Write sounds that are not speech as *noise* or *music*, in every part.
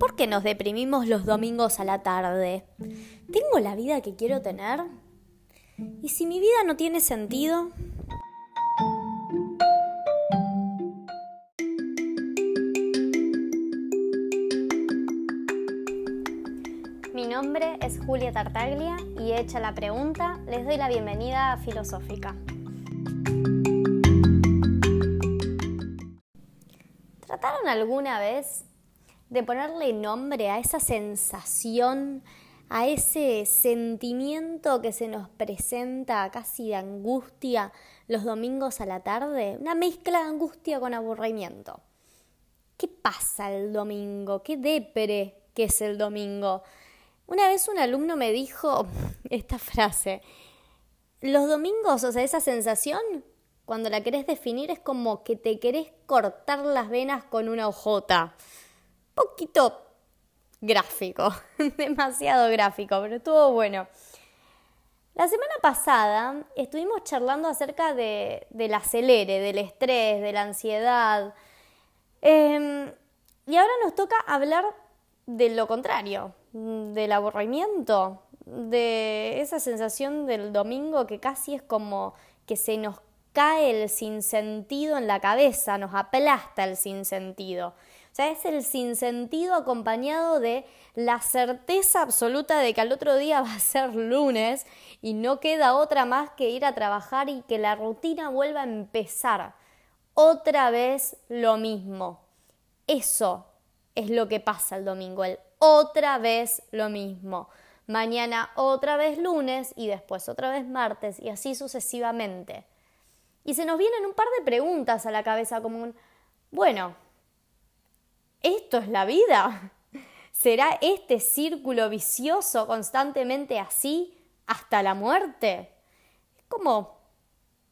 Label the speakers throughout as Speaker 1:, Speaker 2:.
Speaker 1: ¿Por qué nos deprimimos los domingos a la tarde? ¿Tengo la vida que quiero tener? ¿Y si mi vida no tiene sentido? Mi nombre es Julia Tartaglia y hecha la pregunta, les doy la bienvenida a Filosófica. ¿Trataron alguna vez de ponerle nombre a esa sensación, a ese sentimiento que se nos presenta casi de angustia los domingos a la tarde, una mezcla de angustia con aburrimiento. ¿Qué pasa el domingo? ¿Qué depre que es el domingo? Una vez un alumno me dijo *laughs* esta frase, los domingos, o sea, esa sensación, cuando la querés definir, es como que te querés cortar las venas con una hojota poquito gráfico, *laughs* demasiado gráfico, pero estuvo bueno. La semana pasada estuvimos charlando acerca de, del acelere, del estrés, de la ansiedad. Em, y ahora nos toca hablar de lo contrario, del aburrimiento, de esa sensación del domingo que casi es como que se nos cae el sinsentido en la cabeza, nos aplasta el sinsentido. O sea, es el sinsentido acompañado de la certeza absoluta de que al otro día va a ser lunes y no queda otra más que ir a trabajar y que la rutina vuelva a empezar. Otra vez lo mismo. Eso es lo que pasa el domingo, el otra vez lo mismo. Mañana otra vez lunes y después otra vez martes y así sucesivamente. Y se nos vienen un par de preguntas a la cabeza como un, bueno, ¿Esto es la vida? ¿Será este círculo vicioso constantemente así hasta la muerte? Es como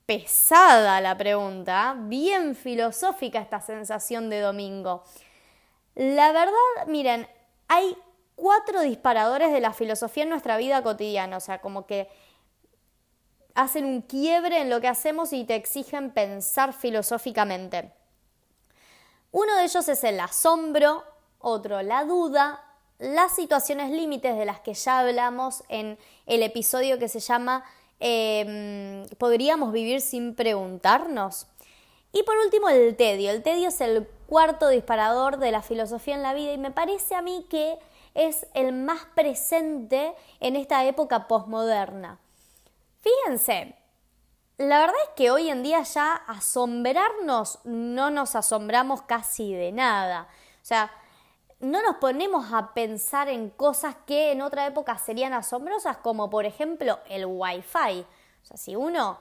Speaker 1: pesada la pregunta, bien filosófica esta sensación de domingo. La verdad, miren, hay cuatro disparadores de la filosofía en nuestra vida cotidiana, o sea, como que hacen un quiebre en lo que hacemos y te exigen pensar filosóficamente. Uno de ellos es el asombro, otro la duda, las situaciones límites de las que ya hablamos en el episodio que se llama em, ¿Podríamos vivir sin preguntarnos? Y por último el tedio. El tedio es el cuarto disparador de la filosofía en la vida y me parece a mí que es el más presente en esta época posmoderna. Fíjense, la verdad es que hoy en día ya asombrarnos no nos asombramos casi de nada. O sea, no nos ponemos a pensar en cosas que en otra época serían asombrosas, como por ejemplo el Wi-Fi. O sea, si uno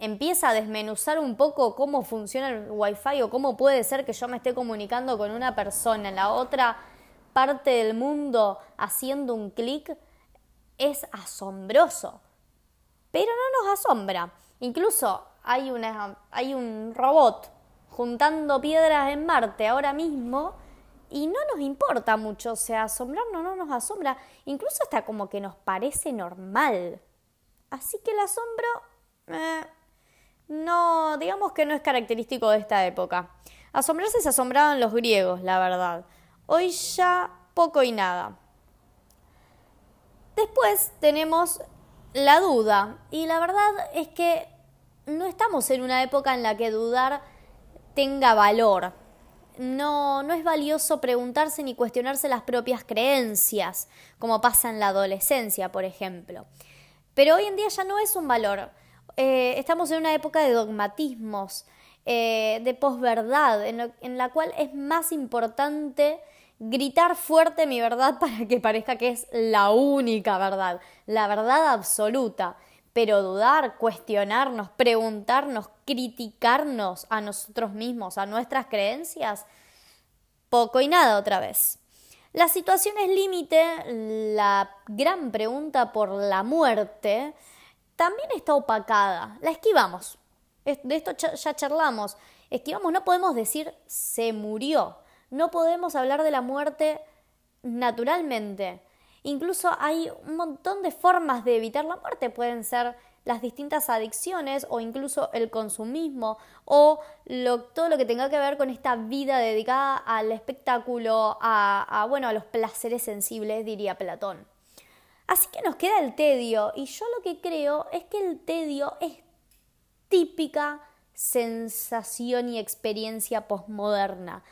Speaker 1: empieza a desmenuzar un poco cómo funciona el Wi-Fi o cómo puede ser que yo me esté comunicando con una persona en la otra parte del mundo haciendo un clic, es asombroso. Pero no nos asombra. Incluso hay, un robot juntando piedras en Marte ahora mismo y no nos importa mucho, o sea, asombrarnos no nos asombra, incluso hasta como que nos parece normal. Así que el asombro, eh, no, digamos que no es característico de esta época. Asombrarse se asombraban los griegos, la verdad. Hoy ya poco y nada. Después tenemos la duda. Y la verdad es que no estamos en una época en la que dudar tenga valor. No, no es valioso preguntarse ni cuestionarse las propias creencias, como pasa en la adolescencia, por ejemplo. Pero hoy en día ya no es un valor. Eh, estamos en una época de dogmatismos, eh, de posverdad, en, en la cual es más importante gritar fuerte mi verdad *laughs* para que parezca que es la única verdad, la verdad absoluta. Pero dudar, cuestionarnos, preguntarnos, criticarnos a nosotros mismos, a nuestras creencias, poco y nada otra vez. La situación es límite, la gran pregunta por la muerte, también está opacada. La esquivamos. De esto ya charlamos. Esquivamos, no podemos decir se murió no podemos hablar de la muerte naturalmente. Incluso hay un montón de formas de evitar la muerte. Pueden ser las distintas adicciones o incluso el consumismo o todo lo que tenga que ver con esta vida dedicada al espectáculo, a, bueno, a los placeres sensibles, diría Platón. Así que nos queda el tedio y yo lo que creo es que el tedio es típica sensación y experiencia posmoderna.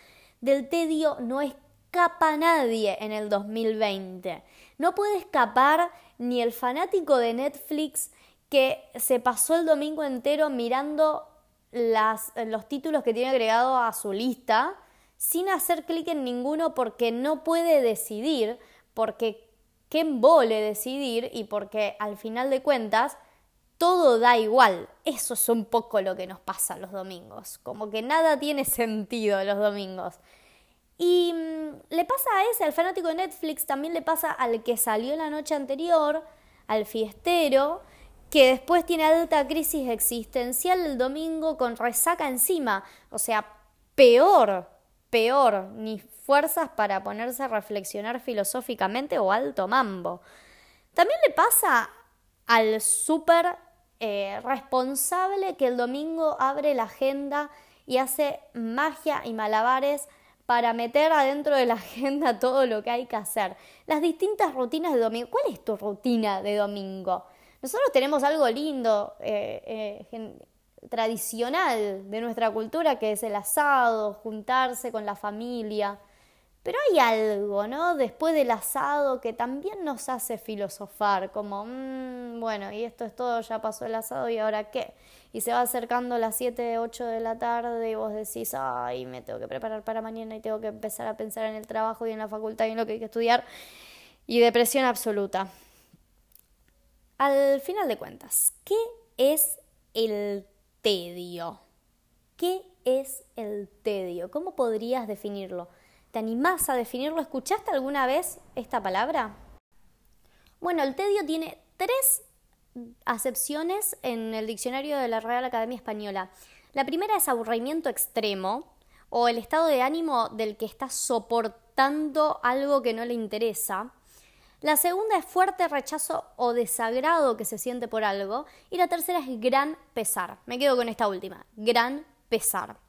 Speaker 1: Del tedio no escapa nadie en el 2020. No puede escapar ni el fanático de Netflix que se pasó el domingo entero mirando los títulos que tiene agregado a su lista sin hacer clic en ninguno porque no puede decidir, porque qué embole decidir y porque al final de cuentas todo da igual. Eso es un poco lo que nos pasa los domingos, como que nada tiene sentido los domingos. Y mm, le pasa a ese, al fanático de Netflix, también le pasa al que salió la noche anterior, al fiestero, que después tiene alta crisis existencial el domingo con resaca encima. O sea, peor, peor, ni fuerzas para ponerse a reflexionar filosóficamente o alto mambo. También le pasa al súper eh, responsable que el domingo abre la agenda y hace magia y malabares para meter adentro de la *laughs* agenda todo lo que hay que hacer. Las distintas rutinas de domingo. ¿Cuál es tu rutina de domingo? Nosotros tenemos algo lindo, eh, eh, tradicional de nuestra cultura, que es el asado, juntarse con la familia. Pero hay algo, ¿no? Después del asado que también nos hace filosofar, como, mm, bueno, y esto es todo, ya pasó el asado y ahora qué. Y se va acercando las 7, 8 de la tarde y vos decís, ay, me tengo que preparar para mañana y tengo que empezar a pensar en el trabajo y en la facultad y en lo que hay que estudiar. Y depresión absoluta. Al final de cuentas, ¿qué es el tedio? ¿Qué es el tedio? ¿Cómo podrías definirlo? ¿Te animás a definirlo? ¿Escuchaste alguna vez esta palabra? Bueno, el tedio tiene tres acepciones en el diccionario de la Real Academia Española. La primera es aburrimiento extremo o el estado de ánimo del que está soportando algo que no le interesa. La segunda es fuerte rechazo o desagrado que se siente por algo. Y la tercera es gran pesar. Me quedo con esta última, gran pesar.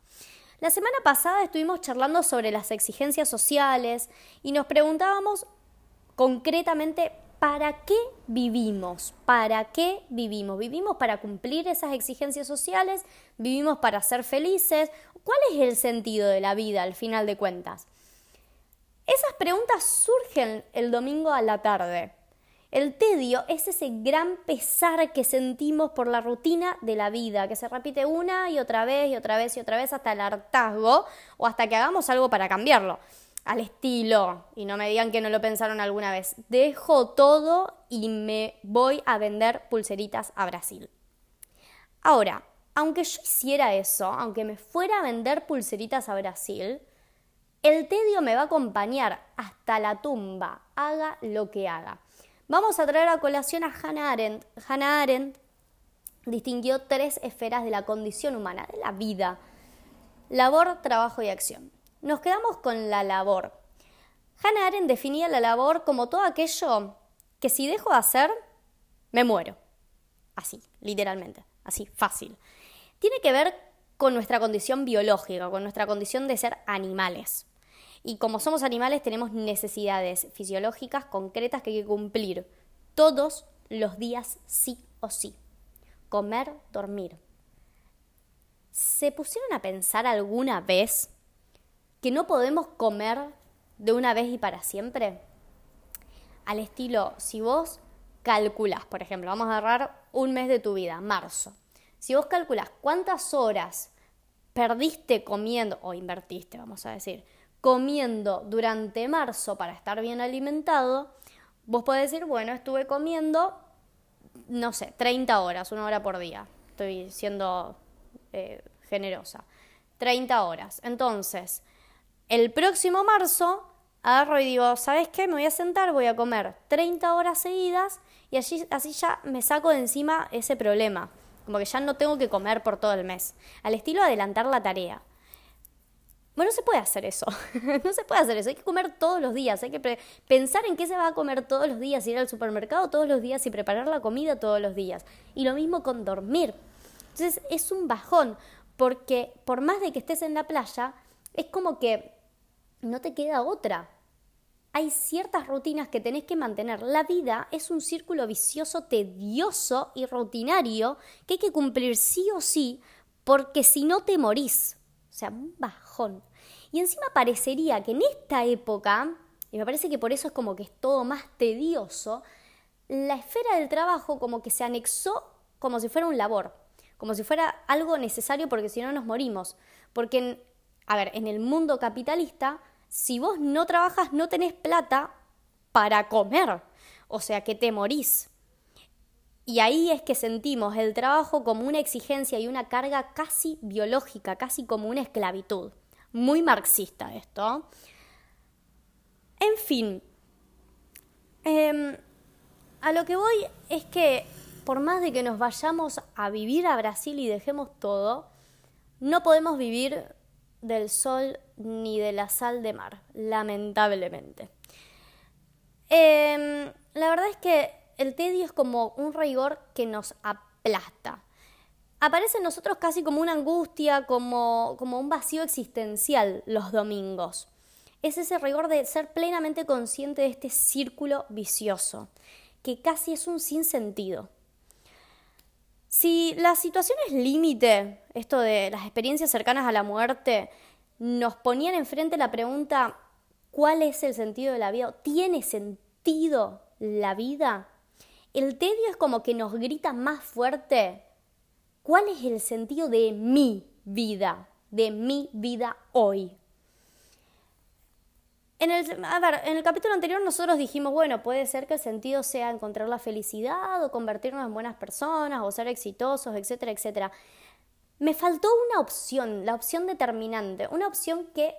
Speaker 1: La semana pasada estuvimos charlando sobre las exigencias sociales y nos preguntábamos concretamente ¿para qué vivimos? ¿Para qué vivimos? ¿Vivimos para cumplir esas exigencias sociales? ¿Vivimos para ser felices? ¿Cuál es el sentido de la vida al final de cuentas? Esas preguntas surgen el domingo a la tarde. El tedio es ese gran pesar que sentimos por la rutina de la vida, que se repite una y otra vez y otra vez y otra vez hasta el hartazgo o hasta que hagamos algo para cambiarlo. Al estilo, y no me digan que no lo pensaron alguna vez, dejo todo y me voy a vender pulseritas a Brasil. Ahora, aunque yo hiciera eso, aunque me fuera a vender pulseritas a Brasil, el tedio me va a acompañar hasta la tumba, haga lo que haga. Vamos a traer a colación a Hannah Arendt. Hannah Arendt distinguió tres esferas de la condición humana, de la vida. Labor, trabajo y acción. Nos quedamos con la labor. Hannah Arendt definía la labor como todo aquello que si dejo de hacer, me muero. Así, literalmente, así, fácil. Tiene que ver con nuestra condición biológica, con nuestra condición de ser animales. Y como somos animales tenemos necesidades fisiológicas concretas que hay que cumplir todos los días sí o sí. Comer, dormir. ¿Se pusieron a pensar alguna vez que no podemos comer de una vez y para siempre? Al estilo, si vos calculas, por ejemplo, vamos a agarrar un mes de tu vida, marzo. Si vos calculas cuántas horas perdiste comiendo, o invertiste, vamos a decir, comiendo durante marzo para estar bien alimentado, vos podés decir, bueno, estuve comiendo, no sé, 30 horas, una hora por día. Estoy siendo eh, generosa. 30 horas. Entonces, el próximo marzo agarro y digo, ¿sabes qué? Me voy a sentar, voy a comer 30 horas seguidas y así, así ya me saco de encima ese problema. Como que ya no tengo que comer por todo el mes. Al estilo adelantar la tarea. Bueno, no se puede hacer eso. *laughs* no se puede hacer eso. Hay que comer todos los días. Hay que pensar en qué se va a comer todos los días, ir al supermercado todos los días y preparar la comida todos los días. Y lo mismo con dormir. Entonces es un bajón, porque por más de que estés en la playa, es como que no te queda otra. Hay ciertas rutinas que tenés que mantener. La vida es un círculo vicioso, tedioso y rutinario que hay que cumplir sí o sí, porque si no te morís. O sea, un bajón. Y encima parecería que en esta época, y me parece que por eso es como que es todo más tedioso, la esfera del trabajo como que se anexó como si fuera un labor, como si fuera algo necesario porque si no nos morimos. Porque, a ver, en el mundo capitalista, si vos no trabajas no tenés plata para comer, o sea que te morís. Y ahí es que sentimos el trabajo como una exigencia y una carga casi biológica, casi como una esclavitud. Muy marxista esto. En fin, em, a lo que voy es que por más de que nos vayamos a vivir a Brasil y dejemos todo, no podemos vivir del sol ni de la sal de mar, lamentablemente. Em, la verdad es que el tedio es como un rigor que nos aplasta. Aparece en nosotros casi como una angustia, como, como un vacío existencial los domingos. Es ese rigor de ser plenamente consciente de este círculo vicioso, que casi es un sinsentido. Si la situación es límite, esto de las experiencias cercanas a la muerte, nos ponían enfrente la pregunta, ¿cuál es el sentido de la vida? ¿Tiene sentido la vida? El tedio es como que nos grita más fuerte, ¿cuál es el sentido de mi vida? De mi vida hoy. En el, a en el capítulo anterior nosotros dijimos, bueno, puede ser que el sentido sea encontrar la felicidad o convertirnos en buenas personas o ser exitosos, etcétera, etcétera. Me faltó una opción, la opción determinante, una opción que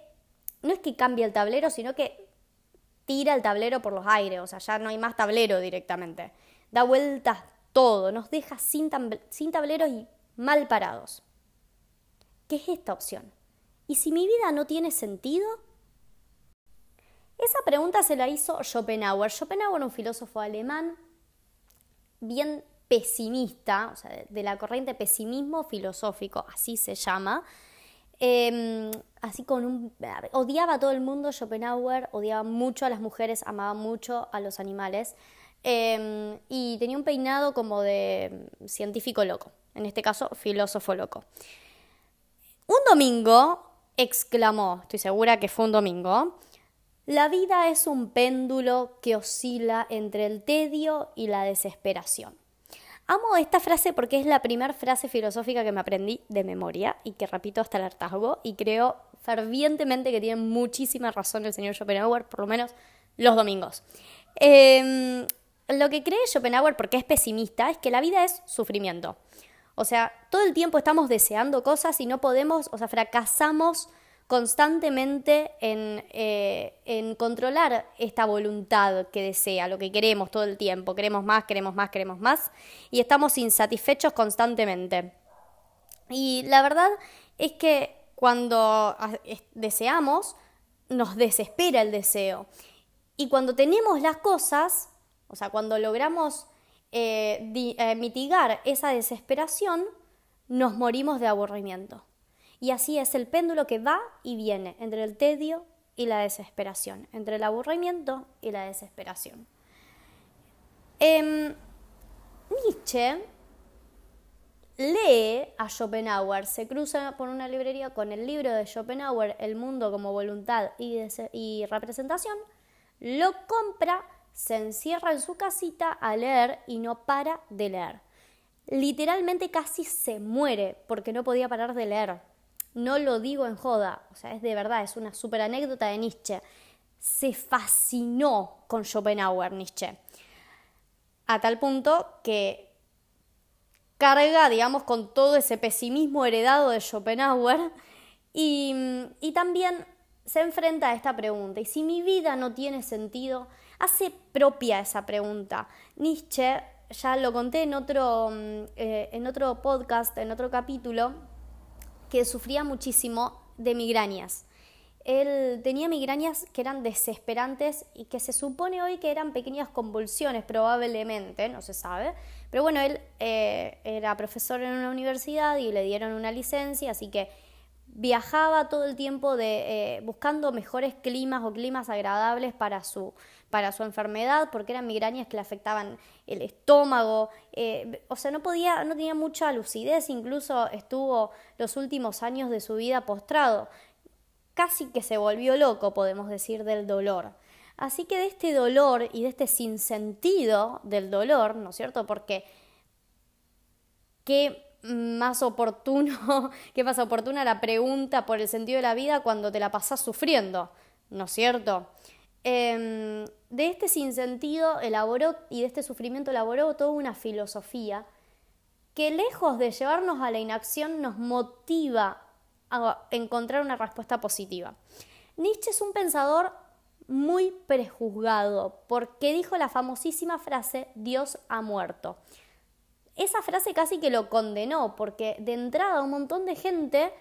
Speaker 1: no es que cambie el tablero, sino que tira el tablero por los aires, o sea, ya no hay más tablero directamente da vueltas todo, nos deja sin tableros y mal parados. ¿Qué es esta opción? ¿Y si mi vida no tiene sentido? Esa pregunta se la hizo Schopenhauer. Schopenhauer, un filósofo alemán bien pesimista, o sea, de la corriente pesimismo filosófico, así se llama. Em, así con un... Odiaba a todo el mundo Schopenhauer, odiaba mucho a las mujeres, amaba mucho a los animales. Em, y tenía un peinado como de científico loco, en este caso filósofo loco. Un domingo exclamó, estoy segura que fue un domingo, la vida es un péndulo que oscila entre el tedio y la desesperación. Amo esta frase porque es la primera frase filosófica que me aprendí de memoria y que repito hasta el hartazgo y creo fervientemente que tiene muchísima razón el señor Schopenhauer, por lo menos los domingos. Eh, lo que cree Schopenhauer, porque es pesimista, es que la vida es sufrimiento. O sea, todo el tiempo estamos deseando cosas y no podemos, o sea, fracasamos constantemente en, eh, en, controlar esta voluntad que desea, lo que queremos todo el tiempo. Queremos más, queremos más, queremos más. Y estamos insatisfechos constantemente. Y la verdad es que cuando ah, deseamos, nos desespera el deseo. Y cuando tenemos las cosas, o sea, cuando logramos eh, eh, mitigar esa desesperación, nos morimos de aburrimiento. Y así es el péndulo que va y viene entre el tedio y la desesperación, entre el aburrimiento y la desesperación. Em, Nietzsche lee a Schopenhauer, se cruza por una librería con el libro de Schopenhauer, El mundo como voluntad y representación, lo compra se encierra en su casita a leer y no para de leer. Literalmente casi se muere porque no podía parar de leer. No lo digo en joda, o sea, es de verdad, es una super anécdota de Nietzsche. Se fascinó con Schopenhauer Nietzsche. A tal punto que carga, digamos, con todo ese pesimismo heredado de Schopenhauer y, y también se enfrenta a esta pregunta. ¿Y si mi vida no tiene sentido? Hace propia esa pregunta. Nietzsche, ya lo conté en otro, mm, eh, en otro podcast, en otro capítulo, que sufría muchísimo de migrañas. él tenía migrañas que eran desesperantes y que se supone hoy que eran pequeñas convulsiones, probablemente, no se sabe. Pero bueno, él eh, era profesor en una universidad y le dieron una licencia, así que viajaba todo el tiempo eh, buscando mejores climas o climas agradables para su, para su enfermedad, porque eran migrañas que le afectaban el estómago, eh, o sea, no podía, no tenía mucha lucidez, incluso estuvo los últimos años de su vida postrado casi que se volvió loco, podemos decir, del dolor. Así que de este dolor y de este sinsentido del dolor, ¿no es cierto? Porque qué más oportuno, *laughs* qué más oportuna la pregunta por el sentido de la vida cuando te la pasás sufriendo, ¿no es cierto? Em, de este sinsentido elaboró y de este sufrimiento elaboró toda una filosofía que lejos de llevarnos a la inacción nos motiva a encontrar una respuesta positiva. Nietzsche es un pensador muy prejuzgado porque dijo la famosísima frase Dios ha muerto. Esa frase casi que lo condenó porque de entrada un montón de gente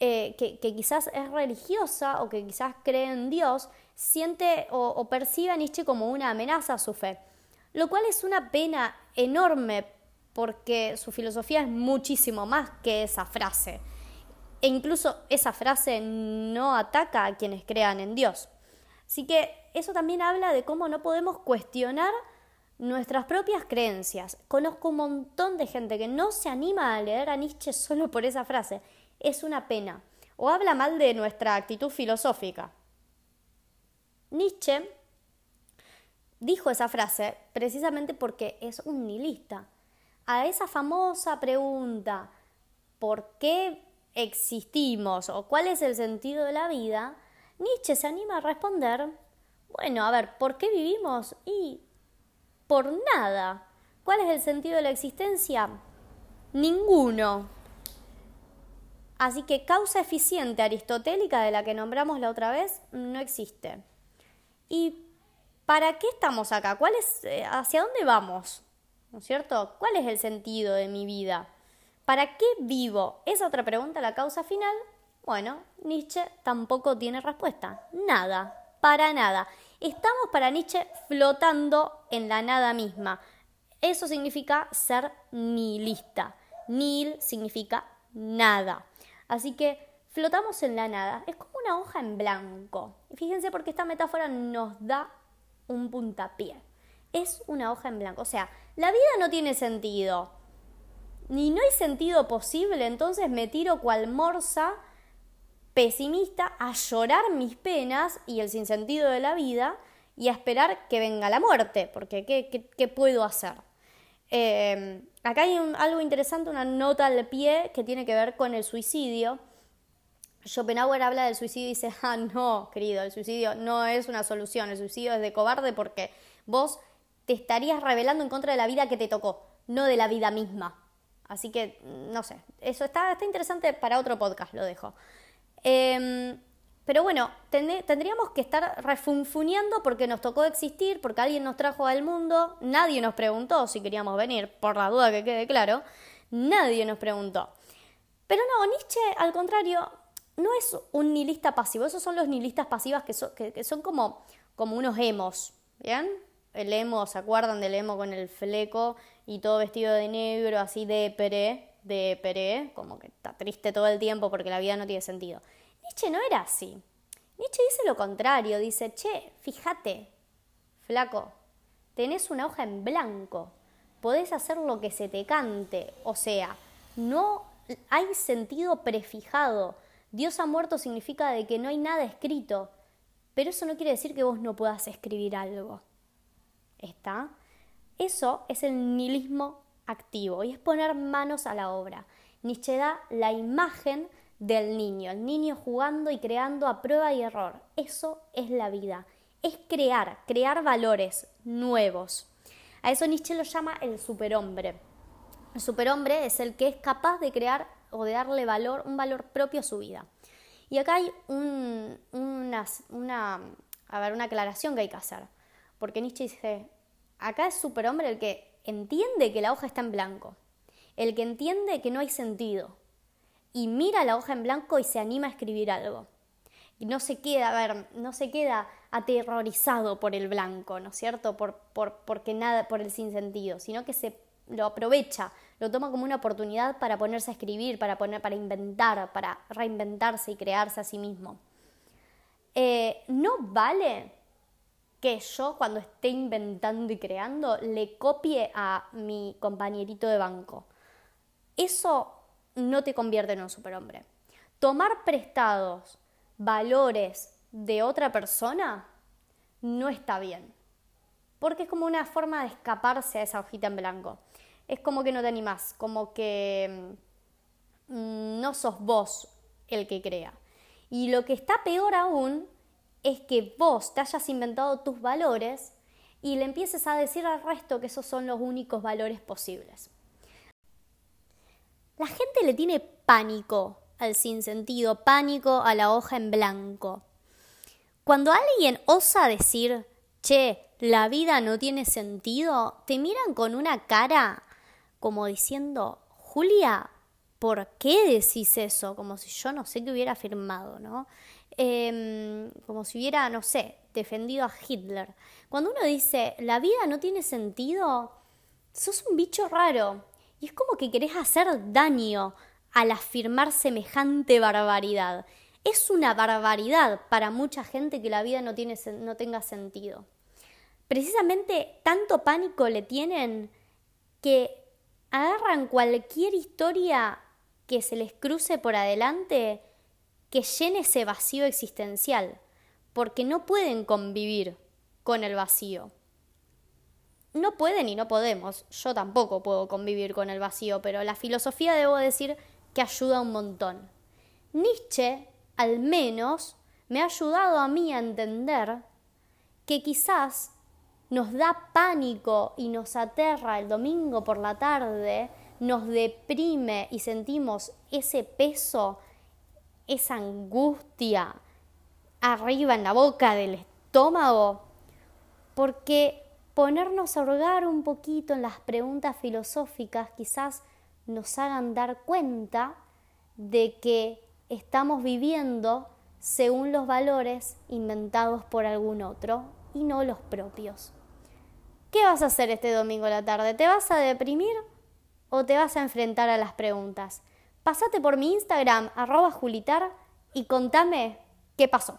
Speaker 1: eh, que, quizás es religiosa o que quizás cree en Dios siente o, o percibe a Nietzsche como una amenaza a su fe, lo cual es una pena enorme porque su filosofía es muchísimo más que esa frase. E incluso esa frase no ataca a quienes crean en Dios. Así que eso también habla de cómo no podemos cuestionar nuestras propias creencias. Conozco un montón de gente que no se anima a leer a Nietzsche solo por esa frase. Es una pena. O habla mal de nuestra actitud filosófica. Nietzsche dijo esa frase precisamente porque es un nihilista. A esa famosa pregunta, ¿por qué existimos o cuál es el sentido de la vida, Nietzsche se anima a responder, bueno, a ver, ¿por qué vivimos? Y por nada. ¿Cuál es el sentido de la existencia? Ninguno. Así que causa eficiente aristotélica de la que nombramos la otra vez no existe. ¿Y para qué estamos acá? ¿Cuál es, eh, ¿Hacia dónde vamos? ¿No es cierto? ¿Cuál es el sentido de mi vida? ¿Para qué vivo? Esa otra pregunta, la causa final. Bueno, Nietzsche tampoco tiene respuesta. Nada, para nada. Estamos para Nietzsche flotando en la nada misma. Eso significa ser nihilista. Nihil significa nada. Así que flotamos en la nada. Es como una hoja en blanco. fíjense porque esta metáfora nos da un puntapié. Es una hoja en blanco. O sea, la vida no tiene sentido ni no hay sentido posible, entonces me tiro cual morsa pesimista a llorar mis penas y el sinsentido de la vida y a esperar que venga la muerte, porque ¿qué, puedo hacer? Eh, acá hay algo interesante, una nota al pie que tiene que ver con el suicidio. Schopenhauer habla del suicidio y dice, ah, no, querido, el suicidio no es una solución, el suicidio es de cobarde porque vos te estarías rebelando en contra de la vida que te tocó, no de la vida misma. Así que, no sé, eso está, está interesante para otro podcast, lo dejo. Em, pero bueno, tendríamos que estar refunfuneando porque nos tocó existir, porque alguien nos trajo al mundo, nadie nos preguntó si queríamos venir, por la duda que quede claro, nadie nos preguntó. Pero no, Nietzsche, al contrario, no es un nihilista pasivo, esos son los nihilistas pasivas que, que son como, como unos emos, ¿bien? el emo, ¿se acuerdan del emo con el fleco y todo vestido de negro, así de peré, de peré, como que está triste todo el tiempo porque la vida no tiene sentido? Nietzsche no era así. Nietzsche dice lo contrario, dice, che, fíjate, flaco, tenés una hoja en blanco, podés hacer lo que se te cante, o sea, no hay sentido prefijado. Dios ha muerto significa de que no hay nada escrito, pero eso no quiere decir que vos no puedas escribir algo está. Eso es el nihilismo activo y es poner manos a la obra. Nietzsche da la imagen del niño, el niño jugando y creando a prueba y error. Eso es la vida, es crear, crear valores nuevos. A eso Nietzsche lo llama el superhombre. El superhombre es el que es capaz de crear o de darle valor, un valor propio a su vida. Y acá hay una, una, a ver, una aclaración que hay que hacer. Porque Nietzsche dice, acá es superhombre el que entiende que la hoja está en blanco, el que entiende que no hay sentido y mira la hoja en blanco y se anima a escribir algo. Y no se queda, a ver, no se queda aterrorizado por el blanco, ¿no es cierto? Por, por, porque nada, por el sinsentido, sino que se lo aprovecha, lo toma como una oportunidad para ponerse a escribir, para, poner, para inventar, para reinventarse y crearse a sí mismo. Eh, no vale que yo cuando esté inventando y creando le copie a mi compañerito de banco. Eso no te convierte en un superhombre. Tomar prestados valores de otra persona no está bien. Porque es como una forma de escaparse a esa hojita en blanco. Es como que no te animás, como que mm, no sos vos el que crea. Y lo que está peor aún es que vos te hayas inventado tus valores y le empieces a decir al resto que esos son los únicos valores posibles. La gente le tiene pánico al sinsentido, pánico a la hoja en blanco. Cuando alguien osa decir, che, la vida no tiene sentido, te miran con una cara como diciendo, Julia, ¿por qué decís eso? Como si yo no sé qué hubiera afirmado, ¿no? Em, como si hubiera, no sé, defendido a Hitler. Cuando uno dice, la vida no tiene sentido, sos un bicho raro. Y es como que querés hacer daño al afirmar semejante barbaridad. Es una barbaridad para mucha gente que la vida no, tiene, no tenga sentido. Precisamente tanto pánico le tienen que agarran cualquier historia que se les cruce por adelante que llene ese vacío existencial, porque no pueden convivir con el vacío. No pueden y no podemos, yo tampoco puedo convivir con el vacío, pero la filosofía debo decir que ayuda un montón. Nietzsche, al menos, me ha ayudado a mí a entender que quizás nos da pánico y nos aterra el domingo por la tarde, nos deprime y sentimos ese peso esa angustia arriba en la boca del estómago, porque ponernos a hurgar un poquito en las preguntas filosóficas quizás nos hagan dar cuenta de que estamos viviendo según los valores inventados por algún otro y no los propios. ¿Qué vas a hacer este domingo la tarde? ¿Te vas a deprimir o te vas a enfrentar a las preguntas? Pasate por mi Instagram, arroba Julitar, y contame qué pasó.